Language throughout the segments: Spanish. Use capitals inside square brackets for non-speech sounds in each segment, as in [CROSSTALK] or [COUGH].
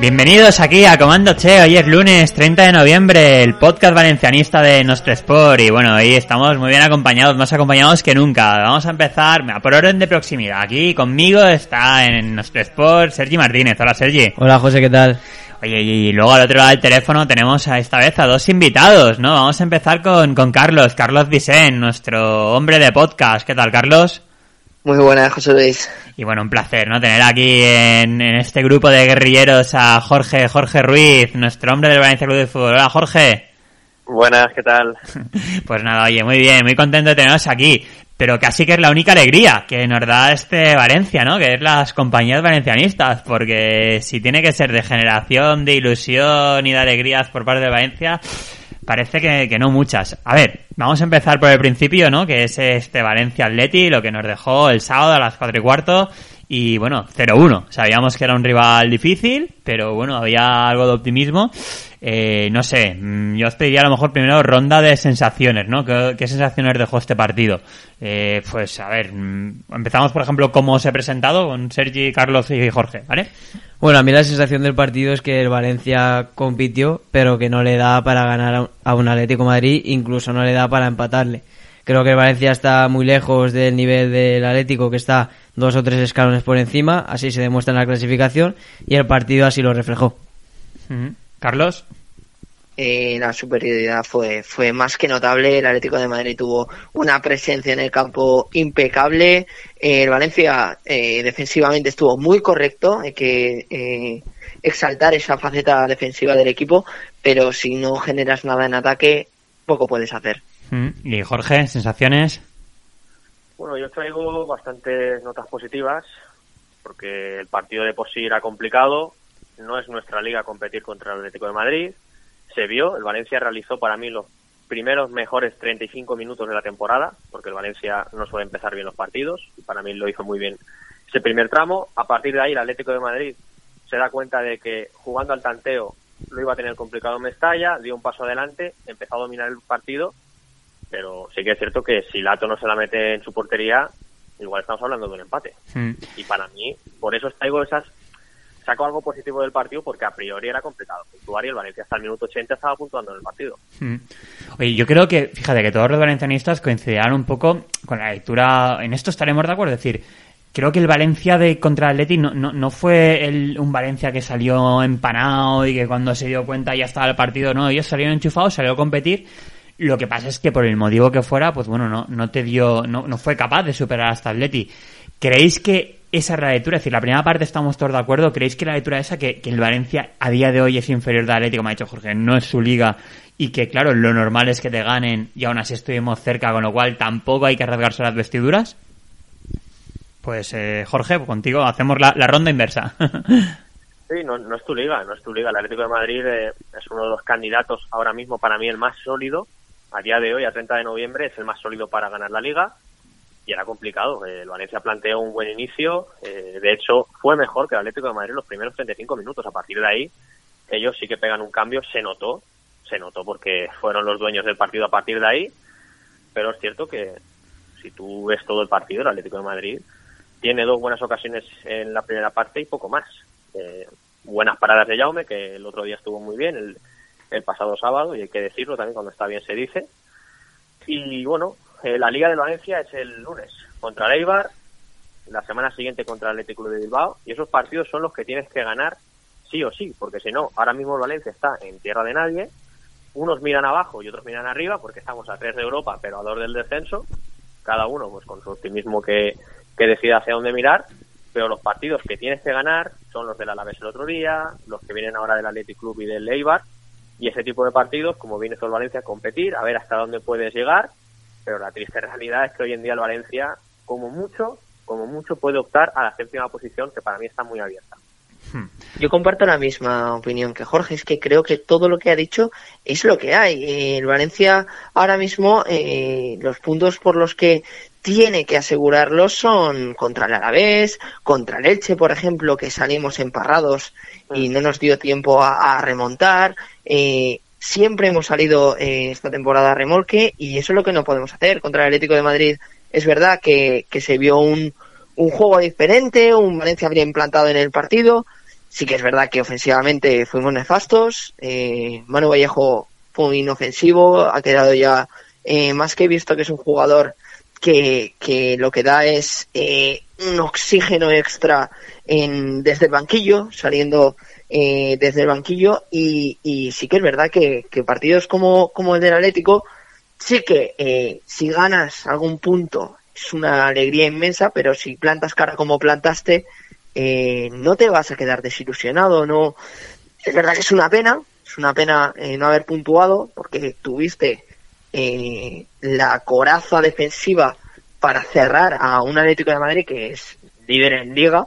Bienvenidos aquí a Comando Che, hoy es lunes 30 de noviembre, el podcast valencianista de Nostro Sport y bueno, hoy estamos muy bien acompañados, más acompañados que nunca. Vamos a empezar por orden de proximidad. Aquí conmigo está en Nostro Sport Sergi Martínez. Hola Sergi. Hola José, ¿qué tal? Oye, y luego al otro lado del teléfono tenemos a esta vez a dos invitados, ¿no? Vamos a empezar con, con Carlos, Carlos Disen, nuestro hombre de podcast. ¿Qué tal, Carlos? Muy buenas, José Luis. Y bueno, un placer, ¿no? Tener aquí en, en este grupo de guerrilleros a Jorge, Jorge Ruiz, nuestro hombre del Valencia Club de Fútbol. Hola, Jorge. Buenas, ¿qué tal? [LAUGHS] Pues nada, oye, muy bien, muy contento de teneros aquí. Pero casi que es la única alegría que nos da este Valencia, ¿no? Que es las compañías valencianistas. Porque si tiene que ser de generación, de ilusión y de alegrías por parte de Valencia, parece que, que no muchas. A ver, vamos a empezar por el principio, ¿no? Que es este Valencia Atleti, lo que nos dejó el sábado a las cuatro y cuarto. Y bueno, 0-1. Sabíamos que era un rival difícil, pero bueno, había algo de optimismo. Eh, no sé, mm, yo os pediría a lo mejor primero ronda de sensaciones, ¿no? ¿Qué, qué sensaciones dejó este partido? Eh, pues a ver, mm, empezamos por ejemplo cómo se ha presentado con Sergi, Carlos y Jorge, ¿vale? Bueno, a mí la sensación del partido es que el Valencia compitió, pero que no le da para ganar a un- Atlético Madrid, incluso no le da para empatarle. Creo que el Valencia está muy lejos del nivel del Atlético, que está dos o tres escalones por encima, así se demuestra en la clasificación, y el partido así lo reflejó. Carlos. Eh, la superioridad fue, fue más que notable. El Atlético de Madrid tuvo una presencia en el campo impecable. Eh, el Valencia eh, defensivamente estuvo muy correcto. Hay que eh, exaltar esa faceta defensiva del equipo, pero si no generas nada en ataque, poco puedes hacer. Ujú. Y Jorge, sensaciones. Bueno, yo traigo bastantes notas positivas porque el partido de por sí era complicado. No es nuestra liga competir contra el Atlético de Madrid. Se vio, el Valencia realizó para mí los primeros mejores 35 minutos de la temporada, porque el Valencia no suele empezar bien los partidos, y para mí lo hizo muy bien ese primer tramo. A partir de ahí, el Atlético de Madrid se da cuenta de que jugando al tanteo lo iba a tener complicado Mestalla, dio un paso adelante, empezó a dominar el partido, pero sí que es cierto que si Lato no se la mete en su portería, igual estamos hablando de un empate. Y para mí, por eso traigo esas. Saco algo positivo del partido porque a priori era complicado puntuar y el Valencia hasta el minuto 80 estaba puntuando en el partido. Mm. Oye, yo creo que, fíjate, que todos los valencianistas coincidirán un poco con la lectura. En esto estaremos de acuerdo. Es decir, creo que el Valencia de contra Atleti no, no, no fue un Valencia que salió empanado y que cuando se dio cuenta ya estaba el partido. No, ellos salieron enchufados, salieron a competir. Lo que pasa es que por el motivo que fuera, pues bueno, no, no te dio, no, no fue capaz de superar hasta Atleti. ¿Creéis que esa es la lectura? Es decir, la primera parte estamos todos de acuerdo. ¿Creéis que la lectura esa que, que el Valencia a día de hoy es inferior de Atlético, como ha dicho Jorge, no es su liga y que claro, lo normal es que te ganen y aún así estuvimos cerca, con lo cual tampoco hay que rasgarse las vestiduras? Pues eh, Jorge, contigo hacemos la, la ronda inversa. [LAUGHS] Sí, no, no es tu liga, no es tu liga. El Atlético de Madrid eh, es uno de los candidatos ahora mismo para mí el más sólido. A día de hoy, a 30 de noviembre, es el más sólido para ganar la liga. Y era complicado. Eh, El Valencia planteó un buen inicio. eh, de hecho, fue mejor que el Atlético de Madrid los primeros 35 minutos. A partir de ahí, ellos sí que pegan un cambio. Se notó, se notó porque fueron los dueños del partido a partir de ahí. Pero es cierto que si tú ves todo el partido, el Atlético de Madrid tiene dos buenas ocasiones en la primera parte y poco más. Eh, buenas paradas de Jaume, que el otro día estuvo muy bien, el, el pasado sábado, y hay que decirlo también cuando está bien se dice. Y bueno, eh, la Liga de Valencia es el lunes contra el Eibar, la semana siguiente contra el Atlético de Bilbao, y esos partidos son los que tienes que ganar sí o sí, porque si no, ahora mismo el Valencia está en tierra de nadie, unos miran abajo y otros miran arriba, porque estamos a tres de Europa, pero a dos del descenso, cada uno pues con su optimismo que, que decida hacia dónde mirar, pero los partidos que tienes que ganar son los del Alavés el otro día, los que vienen ahora del Athletic Club y del Eibar, y ese tipo de partidos, como viene el Valencia, a competir, a ver hasta dónde puedes llegar, pero la triste realidad es que hoy en día el Valencia, como mucho, como mucho puede optar a la séptima posición, que para mí está muy abierta. Yo comparto la misma opinión que Jorge, es que creo que todo lo que ha dicho es lo que hay. El Valencia ahora mismo, eh, los puntos por los que tiene que asegurarlos son contra el Alavés, contra el Elche, por ejemplo, que salimos emparrados y no nos dio tiempo a, a remontar. Eh, siempre hemos salido eh, esta temporada a remolque y eso es lo que no podemos hacer. Contra el Atlético de Madrid es verdad que, que se vio un, un juego diferente, un Valencia bien plantado en el partido. Sí que es verdad que ofensivamente fuimos nefastos. Eh, Manu Vallejo fue inofensivo, ha quedado ya eh, más que visto que es un jugador que, que lo que da es eh, un oxígeno extra en, desde el banquillo, saliendo eh, desde el banquillo y, sí que es verdad que, partidos como, el del Atlético, sí que eh, si ganas algún punto es una alegría inmensa, pero si plantas cara como plantaste, eh, no te vas a quedar desilusionado, no. Es verdad que es una pena, es una pena eh, no haber puntuado, porque tuviste la coraza defensiva para cerrar a un Atlético de Madrid que es líder en liga,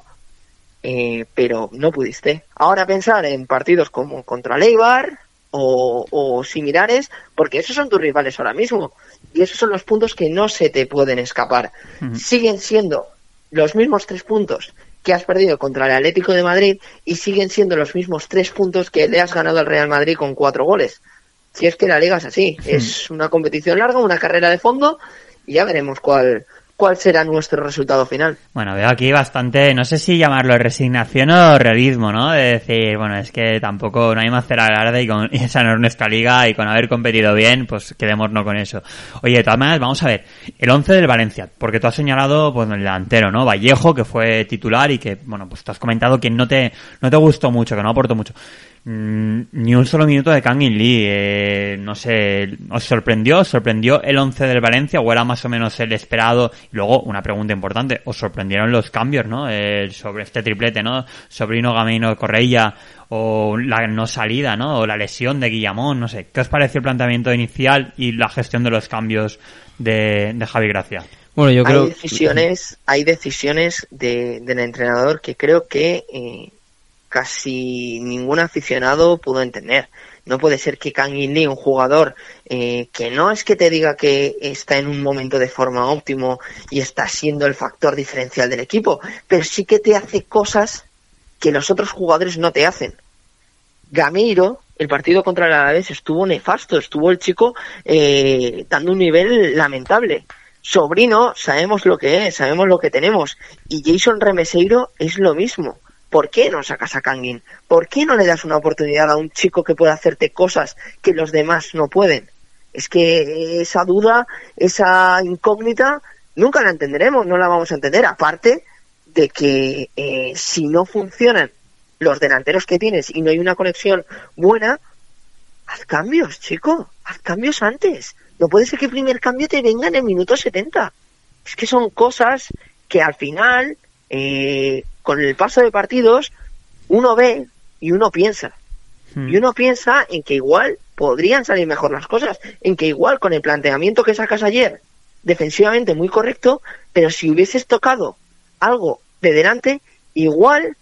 eh, pero no pudiste. Ahora pensar en partidos como contra Leibar o, o similares, porque esos son tus rivales ahora mismo. Y esos son los puntos que no se te pueden escapar. Siguen siendo los mismos tres puntos que has perdido contra el Atlético de Madrid y siguen siendo los mismos tres puntos que le has ganado al Real Madrid con cuatro goles. Si es que la liga es así, es una competición larga, una carrera de fondo y ya veremos cuál, cuál será nuestro resultado final. Bueno, veo aquí bastante, no sé si llamarlo resignación o realismo, ¿no? De decir, bueno, es que tampoco no hay más hacer alarde y, con, [LAUGHS] esa no es nuestra liga y con haber competido bien, pues quedémonos con eso. Oye, de todas maneras, vamos a ver, el 11 del Valencia, porque tú has señalado, pues, el delantero, ¿no? Vallejo, que fue titular y que, bueno, pues te has comentado que no te, no te gustó mucho, que no aportó mucho. Mm, ni un solo minuto de Kangin Lee, eh, no sé, ¿os sorprendió? ¿Os sorprendió el 11 del Valencia o era más o menos el esperado? Y luego, una pregunta importante, ¿os sorprendieron los cambios, no? Eh, sobre este triplete, ¿no? Sobrino Gamino Correia o la no salida, ¿no? O la lesión de Guillamón, no sé. ¿Qué os pareció el planteamiento inicial y la gestión de los cambios de, de Javi Gracia? Bueno, yo creo hay decisiones, hay decisiones de, del entrenador que creo que eh, casi ningún aficionado pudo entender. No puede ser que Kangin Lee, un jugador eh, que no es que te diga que está en un momento de forma óptimo y está siendo el factor diferencial del equipo, pero sí que te hace cosas que los otros jugadores no te hacen. Gameiro, el partido contra el Alavés estuvo nefasto, estuvo el chico eh, dando un nivel lamentable. Sobrino, sabemos lo que es, sabemos lo que tenemos. Y Jason Remeseiro es lo mismo. ¿Por qué no sacas a Kangin? ¿Por qué no le das una oportunidad a un chico que puede hacerte cosas que los demás no pueden? Es que esa duda, esa incógnita, nunca la entenderemos, no la vamos a entender. Aparte de que eh, si no funcionan los delanteros que tienes y no hay una conexión buena, haz cambios, chico, haz cambios antes. No puede ser que el primer cambio te venga en el minuto 70. Es que son cosas que al final, eh, con el paso de partidos, uno ve y uno piensa. Hmm. Y uno piensa en que igual podrían salir mejor las cosas, en que igual con el planteamiento que sacas ayer, defensivamente muy correcto, pero si hubieses tocado algo de delante, igual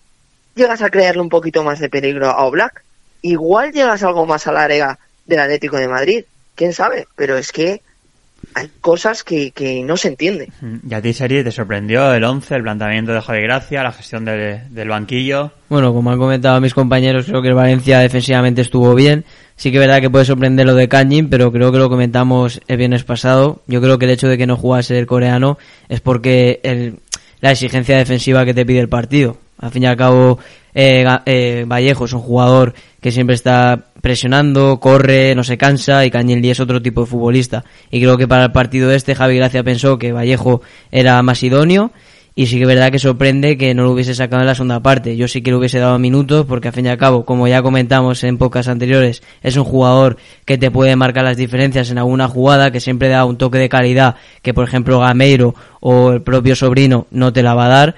llegas a crearle un poquito más de peligro a Oblak, igual llegas algo más al área del Atlético de Madrid, quién sabe, pero es que hay cosas que, que no se entienden. ¿Y a ti, Seri, te sorprendió el 11, el planteamiento de Javi Gracia, la gestión de- del banquillo? Bueno, como han comentado mis compañeros, creo que el Valencia defensivamente estuvo bien. Sí que es verdad que puede sorprender lo de Kanjin, pero creo que lo comentamos el viernes pasado. Yo creo que el hecho de que no jugase el coreano es porque el, la exigencia defensiva que te pide el partido. Al fin y al cabo, eh, eh, Vallejo es un jugador que siempre está presionando, corre, no se cansa y Lee es otro tipo de futbolista. Y creo que para el partido este Javi Gracia pensó que Vallejo era más idóneo y sí que es verdad que sorprende que no lo hubiese sacado en la segunda parte. Yo sí que le hubiese dado minutos porque al fin y al cabo, como ya comentamos en pocas anteriores, es un jugador que te puede marcar las diferencias en alguna jugada, que siempre da un toque de calidad que por ejemplo Gameiro o el propio sobrino no te la va a dar.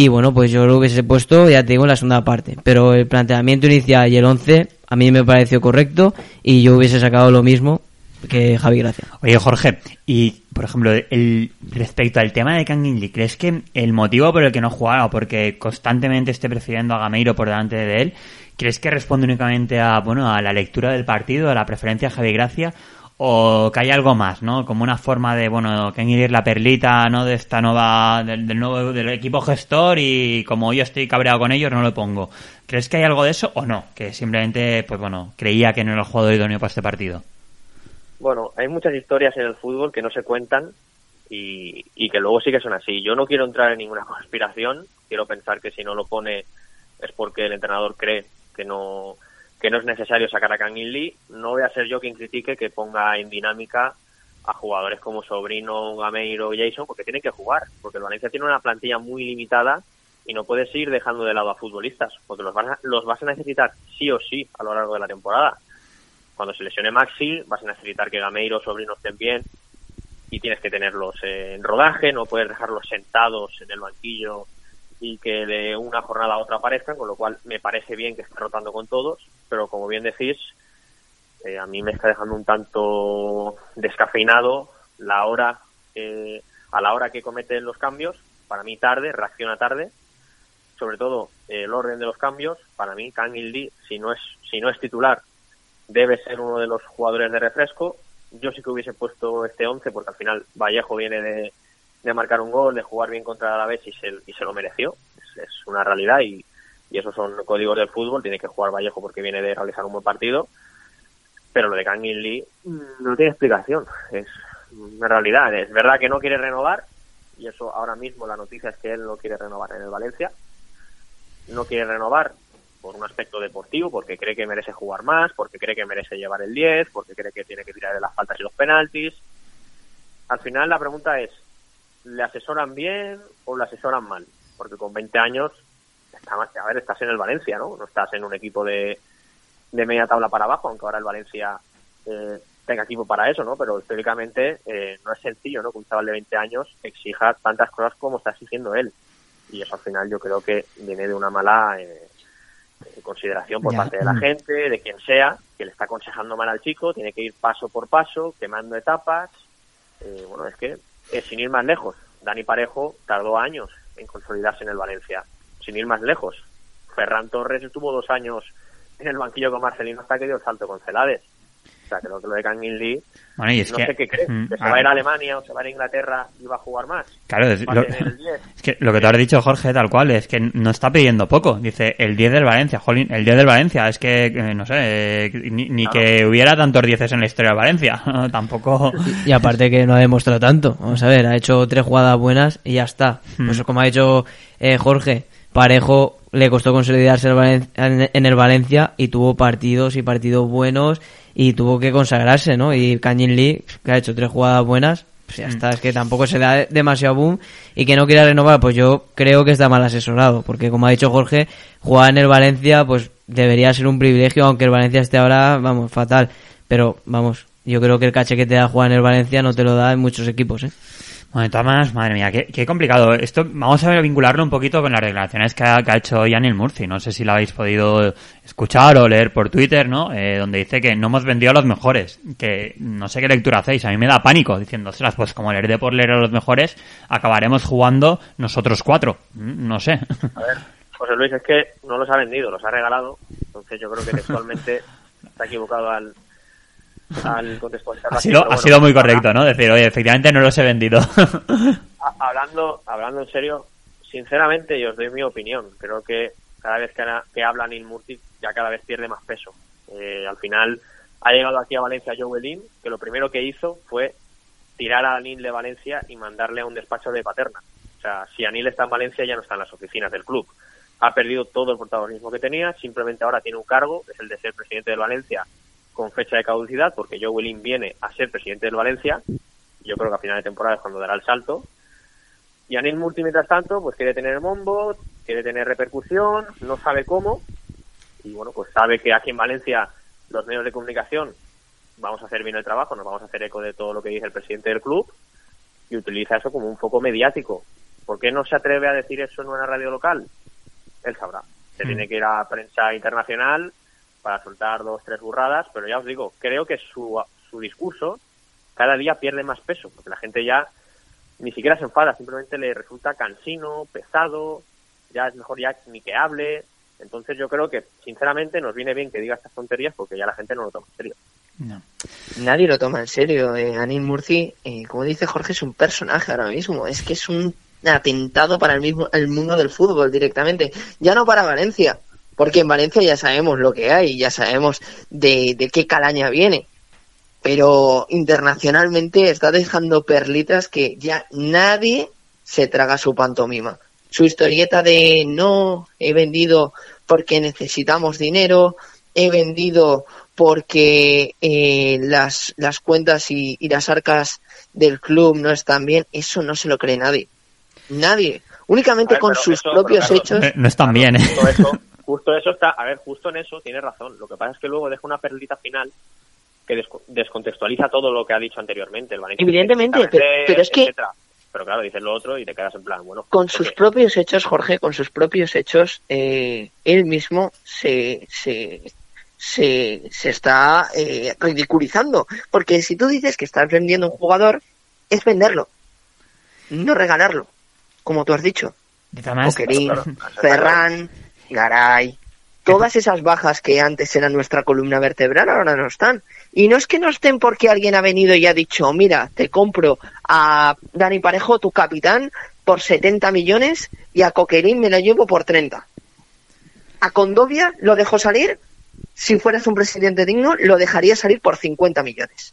Y bueno, pues yo lo hubiese puesto, ya te digo, en la segunda parte. Pero el planteamiento inicial y el 11 a mí me pareció correcto y yo hubiese sacado lo mismo que Javi Gracia. Oye, Jorge, y por ejemplo, el, respecto al tema de Kang Lee, ¿crees que el motivo por el que no jugara o porque constantemente esté prefiriendo a Gameiro por delante de él, ¿crees que responde únicamente a, bueno, a la lectura del partido, a la preferencia de Javi Gracia? O que hay algo más, ¿no? Como una forma de, bueno, que ir la perlita, ¿no? De esta nueva, del, nuevo, del equipo gestor y como yo estoy cabreado con ellos, no lo pongo. ¿Crees que hay algo de eso o no? Que simplemente, pues bueno, creía que no era el jugador idóneo para este partido. Bueno, hay muchas historias en el fútbol que no se cuentan y, y que luego sí que son así. Yo no quiero entrar en ninguna [LAUGHS] conspiración, quiero pensar que si no lo pone es porque el entrenador cree que no que no es necesario sacar a Kangin Lee. No voy a ser yo quien critique que ponga en dinámica a jugadores como Sobrino, Gameiro, Jason, porque tienen que jugar, porque el Valencia tiene una plantilla muy limitada y no puedes ir dejando de lado a futbolistas, porque los vas a, los vas a necesitar sí o sí a lo largo de la temporada. Cuando se lesione Maxi, vas a necesitar que Gameiro, Sobrino estén bien y tienes que tenerlos en rodaje, no puedes dejarlos sentados en el banquillo y que de una jornada a otra aparezcan, con lo cual me parece bien que esté rotando con todos, pero como bien decís, eh, a mí me está dejando un tanto descafeinado la hora a la hora que cometen los cambios, para mí tarde, reacciona tarde, sobre todo el orden de los cambios, para mí Kang Il si no es si no es titular, debe ser uno de los jugadores de refresco. Yo sí que hubiese puesto este 11 porque al final Vallejo viene de, de marcar un gol, de jugar bien contra la vez y se, y se lo mereció. Es, una realidad y, y, esos son códigos del fútbol. Tiene que jugar Vallejo porque viene de realizar un buen partido. Pero lo de Kang Lee mm, no tiene explicación. Es una realidad. Es verdad que no quiere renovar y eso ahora mismo la noticia es que él no quiere renovar en el Valencia. No quiere renovar por un aspecto deportivo, porque cree que merece jugar más, porque cree que merece llevar el 10, porque cree que tiene que tirar de las faltas y los penaltis. Al final la pregunta es, le asesoran bien o le asesoran mal. Porque con 20 años, a ver, estás en el Valencia, ¿no? No estás en un equipo de, de media tabla para abajo, aunque ahora el Valencia eh, tenga equipo para eso, ¿no? Pero históricamente eh, no es sencillo, ¿no? Que un chaval de 20 años exija tantas cosas como está exigiendo él. Y eso al final yo creo que viene de una mala eh, consideración por parte de la mm. gente, de quien sea, que le está aconsejando mal al chico, tiene que ir paso por paso, quemando etapas. bueno, es que eh, sin ir más lejos, Dani Parejo tardó años en consolidarse en el Valencia. Sin ir más lejos, Ferran Torres estuvo dos años en el banquillo con Marcelino hasta que dio el salto con Celades. O sea, creo que lo de Kangin Lee, bueno, y es no que, sé qué cree, mm, que se va a ir a Alemania o se va a ir a Inglaterra y va a jugar más. Claro, es, lo, [LAUGHS] que lo que te has dicho, Jorge, tal cual, es que no está pidiendo poco. Dice, el 10 del Valencia, jolín, el 10 del Valencia, es que, eh, no sé, eh, ni, que hubiera tantos 10 en la historia del Valencia, [LAUGHS] tampoco... Y, aparte que no ha demostrado tanto, vamos a ver, ha hecho tres jugadas buenas y ya está. Mm. Pues como ha dicho eh, Jorge, Parejo le costó consolidarse en el Valencia y tuvo partidos y partidos buenos y tuvo que consagrarse, ¿no? Y Kangin Lee, que ha hecho tres jugadas buenas, pues ya mm. está, es que tampoco se da demasiado boom y que no quiera renovar, pues yo creo que está mal asesorado, porque como ha dicho Jorge, jugar en el Valencia, pues debería ser un privilegio, aunque el Valencia esté ahora, vamos, fatal, pero vamos, yo creo que el caché que te da jugar en el Valencia no te lo da en muchos equipos, ¿eh? Bueno, maneras, madre mía, qué, complicado. Esto vamos a vincularlo un poquito con las declaraciones que ha, hecho Yanil Murci. No sé si la habéis podido escuchar o leer por Twitter, ¿no? Eh, donde dice que no hemos vendido a los mejores. Que no sé qué lectura hacéis. A mí me da pánico diciendo, pues como leer de por leer a los mejores, acabaremos jugando nosotros cuatro. Mm, no sé. A ver, José Luis, es que no los ha vendido, los ha regalado. Entonces yo creo que textualmente [LAUGHS] está equivocado al, al Ha sido, ha sido muy correcto, ¿no? Decir, oye, efectivamente no los he vendido. [LAUGHS] hablando, hablando en serio, sinceramente, yo os doy mi opinión. Creo que cada vez que, que habla Neil Murti, ya cada vez pierde más peso. Eh, al final, ha llegado aquí a Valencia Joe Lin, que lo primero que hizo fue tirar a Anil de Valencia y mandarle a un despacho de Paterna. O sea, si Anil está en Valencia, ya no está en las oficinas del club. Ha perdido todo el protagonismo que tenía, simplemente ahora tiene un cargo, es el de ser presidente del Valencia con fecha de caducidad, porque Joe Willing viene a ser presidente del Valencia. Yo creo que a final de temporada es cuando dará el salto. Y Anil Murti, mientras tanto, pues quiere tener bombo, quiere tener repercusión, no sabe cómo, y bueno, pues sabe que aquí en Valencia los medios de comunicación vamos a hacer bien el trabajo, nos vamos a hacer eco de todo lo que dice el presidente del club, y utiliza eso como un foco mediático. ¿Por qué no se atreve a decir eso en una radio local? Él sabrá. Se Mm. tiene que ir a prensa internacional para soltar dos, tres burradas, pero ya os digo, creo que su, su discurso cada día pierde más peso, porque la gente ya ni siquiera se enfada, simplemente le resulta cansino, pesado, ya es mejor ya ni que hable. Entonces yo creo que, sinceramente, nos viene bien que diga estas tonterías porque ya la gente no lo toma en serio. No. Nadie lo toma en serio. Eh, Anil Murci, eh, como dice Jorge, es un personaje ahora mismo. Es que es un atentado para el mismo el mundo del fútbol directamente. Ya no para Valencia, porque en Valencia ya sabemos lo que hay, ya sabemos de, de qué calaña viene. Pero internacionalmente está dejando perlitas que ya nadie se traga su pantomima. Su historieta de no he vendido porque necesitamos dinero, he vendido porque eh, las, las cuentas y, y las arcas del club no están bien, eso no se lo cree nadie. Nadie. Únicamente ver, con sus eso, propios hechos. Eh, No están bien, ¿eh? Eso, justo eso está, a ver, justo en eso tiene razón. Lo que pasa es que luego deja una perlita final que desco- descontextualiza todo lo que ha dicho anteriormente el Valencia. Evidentemente, pero- pero es que- etcétera. Pero claro, dices lo otro y te quedas en plan, bueno. con sus propios hechos, Jorge, con sus propios hechos, eh, él mismo se, se, se, se está eh, ridiculizando. Porque si tú dices que estás vendiendo un jugador, es venderlo, no regalarlo, como tú has dicho. Coquelín, claro, claro. Ferran, Garay, todas esas bajas que antes eran nuestra columna vertebral ahora no están. Y no es que no estén porque alguien ha venido y ha dicho, mira, te compro a Dani Parejo, tu capitán, por 70 millones y a Coquelín me lo llevo por 30. A Condovia lo dejo salir, si fueras un presidente digno, lo dejaría salir por 50 millones.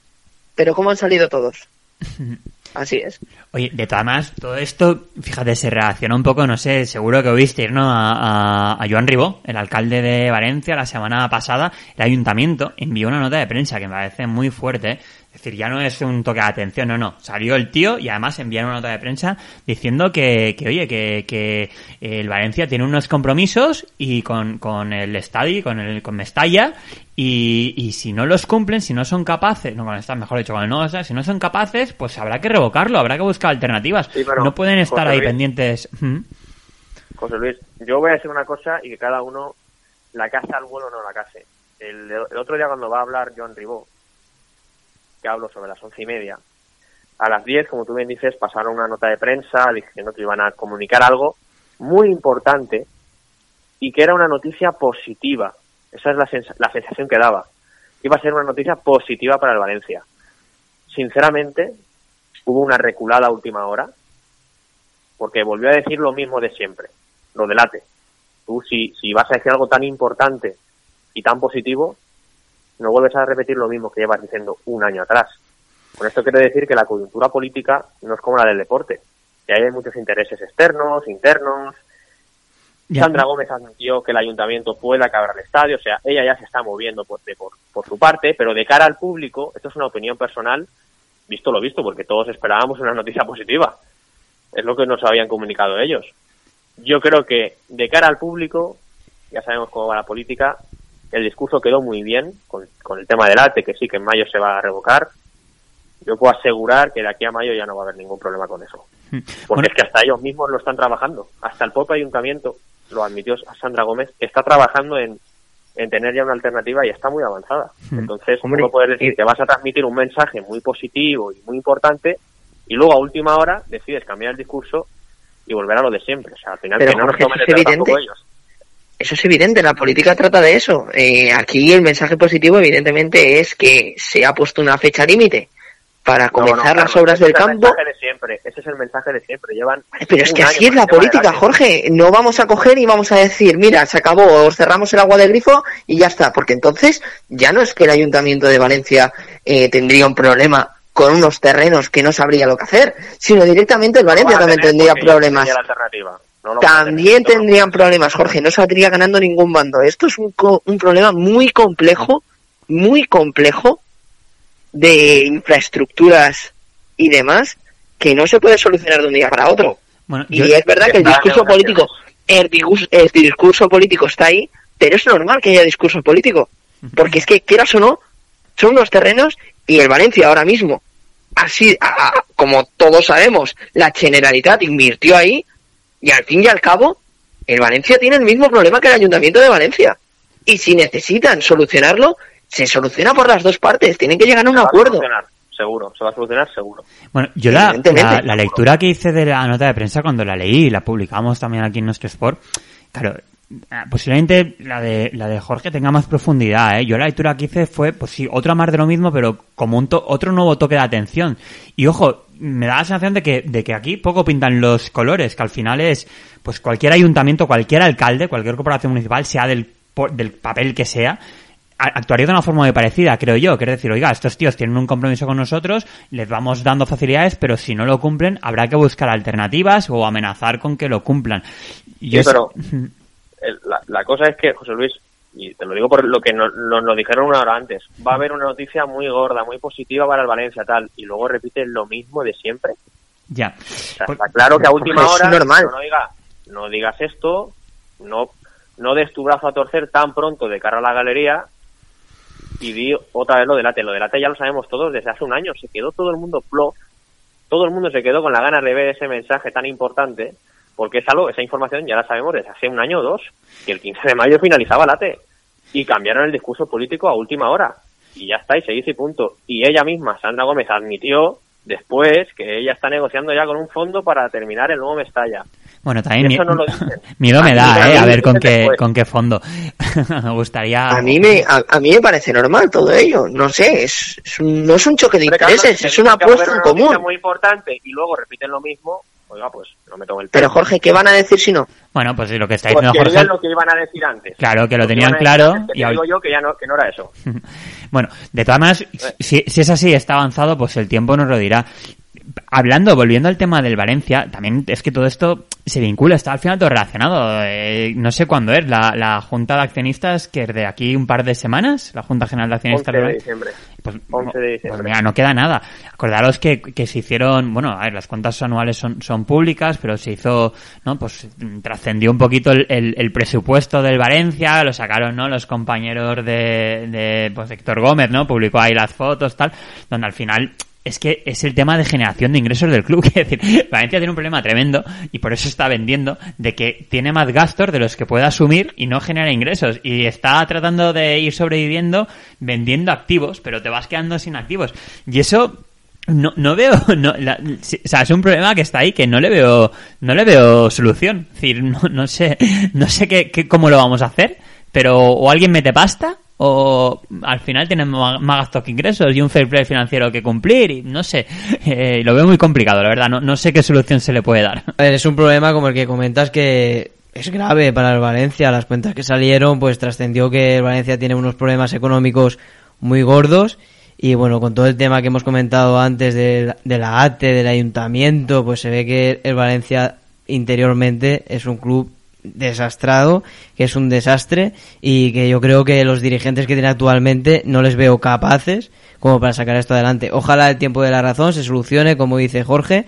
Pero ¿cómo han salido todos? [LAUGHS] Así es. Oye, de todas maneras, todo esto, fíjate, se relaciona un poco, no sé, seguro que oísteis, ¿no? A, a, a Joan Ribó, el alcalde de Valencia, la semana pasada, el ayuntamiento envió una nota de prensa que me parece muy fuerte. ¿Eh? Es decir, ya no es un toque de atención, no, no. Salió el tío y además enviaron una nota de prensa diciendo que, que oye, que, que el Valencia tiene unos compromisos y con, con el estadio, con el, con Mestalla, y, y si no los cumplen, si no son capaces, no con esta, mejor dicho, con el no, o sea, si no son capaces, pues habrá que revocarlo, habrá que buscar alternativas. Sí, pero, no pueden estar José ahí Luis. pendientes. José Luis, yo voy a decir una cosa y que cada uno la casa al vuelo no la case. El, el otro día cuando va a hablar Joan Ribó, hablo sobre las once y media, a las diez, como tú bien dices, pasaron una nota de prensa diciendo que iban a comunicar algo muy importante y que era una noticia positiva. Esa es la, sens- la sensación que daba. Iba a ser una noticia positiva para el Valencia. Sinceramente, hubo una reculada a última hora porque volvió a decir lo mismo de siempre, lo delate. Tú si, si vas a decir algo tan importante y tan positivo, no vuelves a repetir lo mismo que llevas diciendo un año atrás. Con esto quiero decir que la coyuntura política no es como la del deporte, que ahí hay muchos intereses externos, internos. Ya. Sandra Gómez admitió que el ayuntamiento puede acabar el estadio, o sea, ella ya se está moviendo por, de- por, por su parte, pero de cara al público, esto es una opinión personal, visto lo visto, porque todos esperábamos una noticia positiva. Es lo que nos habían comunicado ellos. Yo creo que de cara al público, ya sabemos cómo va la política, el discurso quedó muy bien con, con el tema del arte, que sí que en mayo se va a revocar. Yo puedo asegurar que de aquí a mayo ya no va a haber ningún problema con eso. Porque Bueno, es que hasta ellos mismos lo están trabajando. Hasta el propio ayuntamiento, lo admitió Sandra Gómez, está trabajando en, en tener ya una alternativa y está muy avanzada. Hmm. Entonces, Hombre, no puedes decir que vas a transmitir un mensaje muy positivo y muy importante y luego a última hora decides cambiar el discurso y volver a lo de siempre. O sea, al final Pero, que no nos tomen el tampoco ellos. Eso es evidente, la política trata de eso. Eh, aquí el mensaje positivo, evidentemente, es que se ha puesto una fecha límite para comenzar no, las Carlos, obras ese del es el campo. mensaje de siempre. Ese es el mensaje de siempre. Llevan Pero es que así es la política. Jorge. No vamos a coger y vamos a decir, mira, se acabó, os cerramos el agua del grifo y ya está. Porque entonces ya no es que el Ayuntamiento de Valencia eh, tendría un problema con unos terrenos que no sabría lo que hacer, sino directamente el Valencia también tendría problemas. la alternativa. No También tendrían problemas, Jorge. No saldría ganando ningún bando. Esto es un, co- un problema muy complejo, muy complejo de infraestructuras y demás que no se puede solucionar de un día para otro. Bueno, y yo- es verdad que el discurso político, el, discurso- el discurso político está ahí, pero es normal que haya discurso político. Porque es que, quieras o no, son unos terrenos y el Valencia ahora mismo, así, a- a- como todos sabemos, la Generalitat invirtió ahí y al fin y al cabo, el Valencia tiene el mismo problema que el Ayuntamiento de Valencia. Y si necesitan solucionarlo, se soluciona por las dos partes, tienen que llegar a un Se va a acuerdo. solucionar, seguro, se va a solucionar seguro. Bueno, yo la, la, la lectura que hice de la nota de prensa cuando la leí y la publicamos también aquí en nuestro Sport, claro, eh, posiblemente la de, la de Jorge tenga más profundidad, ¿eh? Yo la lectura que hice fue, pues sí, otra más de lo mismo, pero como un to- otro nuevo toque de atención. Y ojo, me da la sensación de que, de que aquí poco pintan los colores, que al final es, pues cualquier ayuntamiento, cualquier alcalde, cualquier corporación municipal, sea del, del papel que sea, actuaría de una forma muy parecida, creo yo. Quiero decir, oiga, estos tíos tienen un compromiso con nosotros, les vamos dando facilidades, pero si no lo cumplen, habrá que buscar alternativas o amenazar con que lo cumplan. Sí, pero [LAUGHS] la cosa es que, José Luis, y te lo digo por lo que nos, nos lo dijeron una hora antes, va a haber una noticia muy gorda, muy positiva para el Valencia, tal, y luego repite lo mismo de siempre. Ya. O sea, está claro que a última hora, normal. no, diga- no digas esto, no, no des tu brazo a torcer tan pronto de cara a la galería y di otra vez lo del ATE. Lo del ATE ya lo sabemos todos desde hace un año. Se quedó todo el mundo plof, todo el mundo se quedó con la ganas de ver ese mensaje tan importante, porque es algo, esa información ya la sabemos desde hace un año o dos, que el 15 de mayo finalizaba el ATE y cambiaron el discurso político a última hora. Y ya está, y se dice y punto. Y ella misma, Sandra Gómez, admitió después que ella está negociando ya con un fondo para terminar el nuevo Mestalla. Bueno, también Eso mi- no [LAUGHS] miedo me A mí da, eh, a ver con qué, después. con qué fondo. [LAUGHS] me gustaría... A mí me, a, a mí me parece normal todo ello. No sé, es, es un- no es un choque de intereses, es una apuesta en común. muy importante y luego repiten lo mismo, oiga, pues no me tomo el Pero pelo. Jorge, ¿qué van a decir si no? Bueno, pues lo que está Pues diciendo que Jorge... digan lo que iban a decir antes. Claro, que lo que tenían decir claro antes, que y te digo yo que ya no, que no era eso. [LAUGHS] Bueno, de todas maneras, si, si es así, está avanzado, pues el tiempo nos lo dirá. Hablando, volviendo al tema del Valencia, también es que todo esto se vincula, está al final todo relacionado. Eh, no sé cuándo es, la, la Junta de Accionistas, que es de aquí un par de semanas, la Junta General de 11 Accionistas. de Valencia. diciembre. Pues, 11 de pues diciembre. mira, no queda nada. Acordaros que, que se hicieron, bueno, a ver, las cuentas anuales son, son públicas, pero se hizo, ¿no? Pues mm, trascendió un poquito el, el- el presupuesto del Valencia, lo sacaron, ¿no? Los compañeros de, de, pues Héctor Gómez, ¿no? Publicó ahí las fotos, tal, donde al final es que es el tema de generación de ingresos del club. [LAUGHS] Es decir, Valencia tiene un problema tremendo y por eso está vendiendo de que tiene más gastos de los que puede asumir y no genera ingresos. Y está tratando de ir sobreviviendo vendiendo activos, pero te vas quedando sin activos. Y eso no, no veo, [LAUGHS] no, o sea, es un problema que está ahí que no le veo, no le veo solución. Es decir, no, no sé, no sé qué, qué- cómo lo vamos a hacer, pero o alguien mete pasta o al final tenemos más gastos que ingresos y un fair play financiero que cumplir y no sé, [LAUGHS] eh, lo veo muy complicado, la verdad, no, no sé qué solución se le puede dar. Es un problema como el que comentas que es grave para el Valencia. Las cuentas que salieron, pues trascendió que el Valencia tiene unos problemas económicos muy gordos. Y bueno, con todo el tema que hemos comentado antes de, de la ATE, del ayuntamiento, pues se ve que el Valencia interiormente es un club desastrado, que es un desastre y que yo creo que los dirigentes que tiene actualmente no les veo capaces como para sacar esto adelante. Ojalá el tiempo de la razón se solucione, como dice Jorge,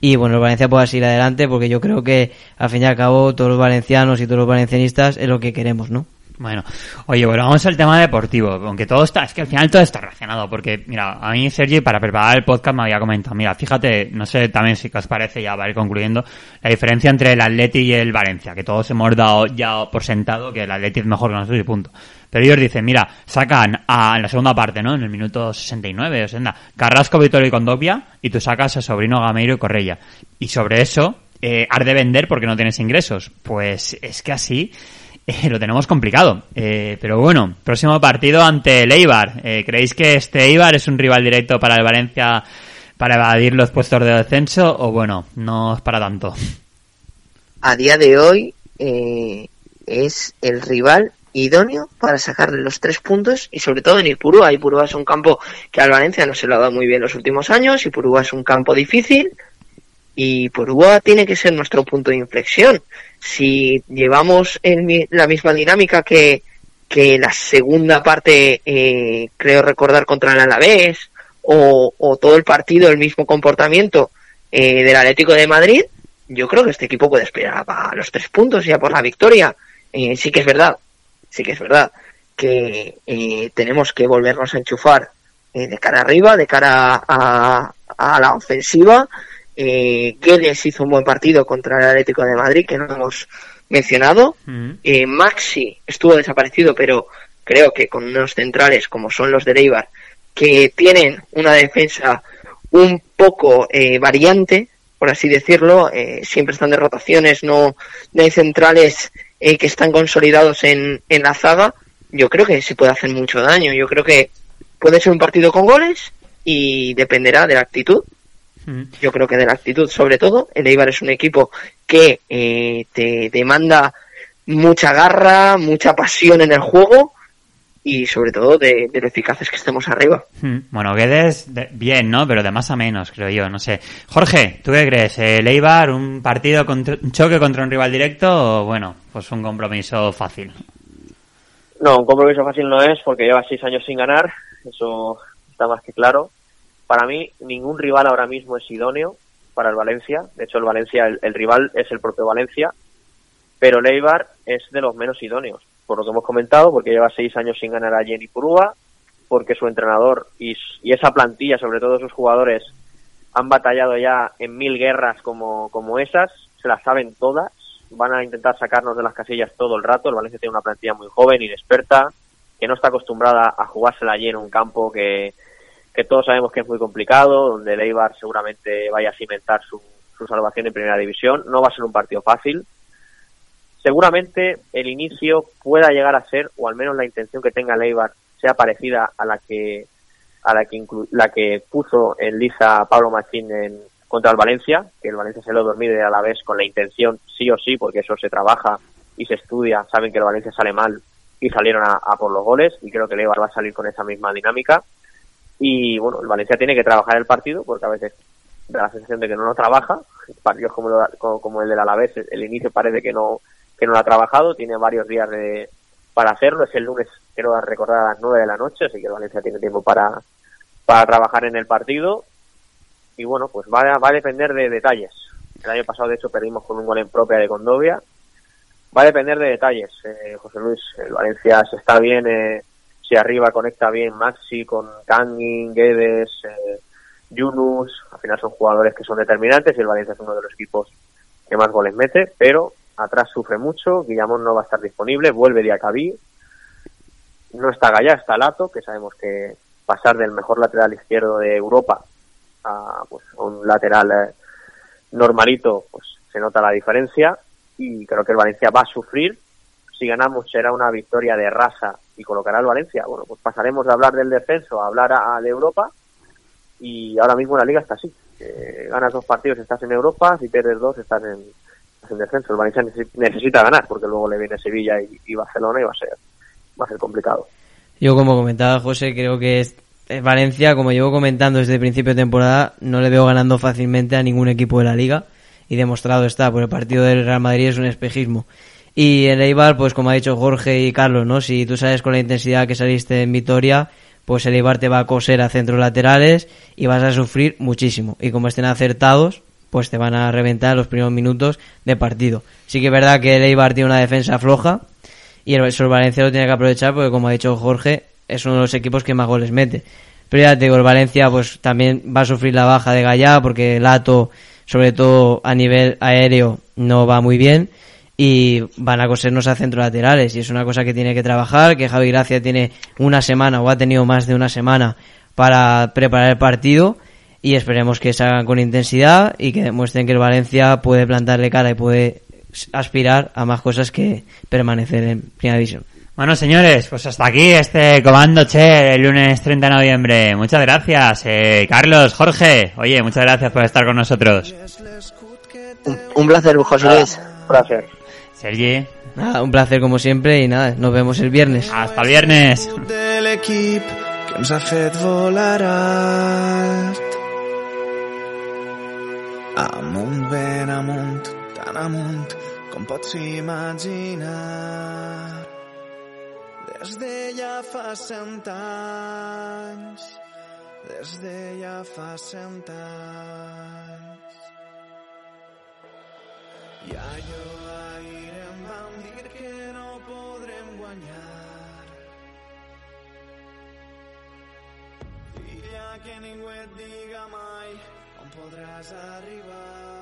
y bueno, el Valencia pueda seguir adelante porque yo creo que al fin y al cabo todos los valencianos y todos los valencianistas es lo que queremos, ¿no? Bueno, oye, bueno, vamos al tema deportivo, aunque todo está, es que al final todo está relacionado, porque, mira, a mí Sergi para preparar el podcast me había comentado, mira, fíjate, no sé también si os parece, ya va a ir concluyendo, la diferencia entre el Atleti y el Valencia, que todos hemos dado ya por sentado que el Atleti es mejor que nosotros y punto. Pero ellos dicen, mira, sacan a, en la segunda parte, ¿no? En el minuto 69 o 60, Carrasco, Vitorio y Condopia, y tú sacas a Sobrino, Gameiro y Correia. Y sobre eso, eh, has de vender porque no tienes ingresos. Pues es que así eh, [LAUGHS] lo tenemos complicado. Eh, pero bueno, próximo partido ante el Eibar. Eh, ¿Creéis que este Eibar es un rival directo para el Valencia para evadir los puestos de descenso o bueno, no es para tanto? A día de hoy eh, es el rival idóneo para sacarle los tres puntos y sobre todo en Ipurúa. Ipurúa es un campo que al Valencia no se lo ha dado muy bien los últimos años. Ipurúa es un campo difícil y Ipurúa tiene que ser nuestro punto de inflexión. Si llevamos mi- la misma dinámica que, la segunda parte, eh, creo recordar contra el Alavés, o, o todo el partido el mismo comportamiento eh, del Atlético de Madrid, yo creo que este equipo puede esperar a los tres puntos ya por la victoria. Eh, sí que es verdad, sí que es verdad que eh, tenemos que volvernos a enchufar eh, de cara arriba, de cara a, a la ofensiva. Eh, Guedes hizo un buen partido contra el Atlético de Madrid, que no hemos mencionado. Eh, Maxi estuvo desaparecido, pero creo que con unos centrales como son los de Leibar, que tienen una defensa un poco eh, variante, por así decirlo, eh, siempre están de rotaciones, no, no hay centrales eh, que están consolidados en, en la zaga, yo creo que se puede hacer mucho daño. Yo creo que puede ser un partido con goles y dependerá de la actitud. Yo creo que de la actitud, sobre todo. El Eibar es un equipo que eh, te demanda mucha garra, mucha pasión en el juego y sobre todo de, de lo eficaces que estemos arriba. Bueno, Guedes, de- bien, ¿no? Pero de más a menos, creo yo, no sé. Jorge, ¿tú qué crees? ¿El Eibar, un partido, contra, un choque contra un rival directo o, bueno, pues un compromiso fácil? No, un compromiso fácil no es porque lleva seis años sin ganar, eso está más que claro. Para mí, ningún rival ahora mismo es idóneo para el Valencia. De hecho, el Valencia, el, el rival es el propio Valencia, pero el Eibar es de los menos idóneos, por lo que hemos comentado, porque lleva seis años sin ganar a Jenny Purúa, porque su entrenador y, esa plantilla, sobre todo sus jugadores, han batallado ya en mil guerras como, como esas, se las saben todas, van a intentar sacarnos de las casillas todo el rato. El Valencia tiene una plantilla muy joven, inexperta, que no está acostumbrada a jugársela allí en un campo que, que todos sabemos que es muy complicado, donde el seguramente vaya a cimentar su, su salvación en primera división. No va a ser un partido fácil. Seguramente el inicio pueda llegar a ser, o al menos la intención que tenga el sea parecida a la que a la que inclu- la que puso en liza Pablo Machín en, contra el Valencia, que el Valencia se lo dormide a la vez con la intención sí o sí, porque eso se trabaja y se estudia, saben que el Valencia sale mal y salieron a, por los goles y creo que el va a salir con esa misma dinámica y bueno, el Valencia tiene que trabajar el partido porque a veces da la sensación de que no lo trabaja, partidos como, lo- como, el del Alavés, el inicio parece que no que no lo ha trabajado, tiene varios días de, para hacerlo, es el lunes, quiero recordar a las 9 de la noche, así que el Valencia tiene tiempo para, para trabajar en el partido y bueno, pues va, a- va a depender de detalles. El año pasado, de hecho, perdimos con un gol en propia de Condovia. Va a depender de detalles, eh, José Luis. El Valencia se está bien, eh, si arriba conecta bien Maxi con Kangin, Guedes, eh, Yunus. Al final son jugadores que son determinantes y el Valencia es uno de los equipos que más goles mete, pero atrás sufre mucho. Guillamón no va a estar disponible, vuelve Diacabí. No está Gallá, está Lato, que sabemos que pasar del mejor lateral izquierdo de Europa a, pues, a un lateral eh, normalito, pues se nota la diferencia y creo que el Valencia va a sufrir. Si ganamos será una victoria de raza y colocará al Valencia. Bueno, pues pasaremos de hablar del descenso a hablar a, a Europa y ahora mismo la liga está así. Eh, ganas dos partidos estás en Europa, si pierdes dos estás en, estás en descenso. El Valencia necesi- necesita ganar porque luego le viene Sevilla y, y Barcelona y va a ser va a ser complicado. Yo, como comentaba José, creo que es, es Valencia, como llevo comentando desde el principio de temporada, no le veo ganando fácilmente a ningún equipo de la liga. Y demostrado está, por el partido del Real Madrid es un espejismo. Y el Eibar, pues como ha dicho Jorge y Carlos, ¿no? Si tú sales con la intensidad que saliste en Vitoria, pues el Eibar te va a coser a centros laterales y vas a sufrir muchísimo. Y como estén acertados, pues te van a reventar los primeros minutos de partido. Sí que es verdad que el Eibar tiene una defensa floja, y el, eso el Valencia lo tiene que aprovechar porque como ha dicho Jorge es uno de los equipos que más goles mete pero ya te digo el Valencia pues también va a sufrir la baja de Gallá porque Lato sobre todo a nivel aéreo no va muy bien y van a cosernos a centros laterales y es una cosa que tiene que trabajar que Javi Gracia tiene una semana o ha tenido más de una semana para preparar el partido y esperemos que se hagan con intensidad y que demuestren que el Valencia puede plantarle cara y puede aspirar a más cosas que permanecer en primera división. Bueno, señores, pues hasta aquí este Comando Che el lunes 30 de noviembre. Muchas gracias, eh, Carlos, Jorge. Oye, muchas gracias por estar con nosotros. Un, un placer, José Luis. Placer. Sergi, Nada, un placer como siempre y nada, nos vemos el viernes. hasta el viernes. de l'equip que ens ha fet volar alt. Amunt, ben amunt, tan amunt com pots imaginar. Des de ja fa cent anys, des de ja fa cent anys. I allò ahir em van dir que no podrem guanyar. Filla, que ningú et diga mai on podràs arribar.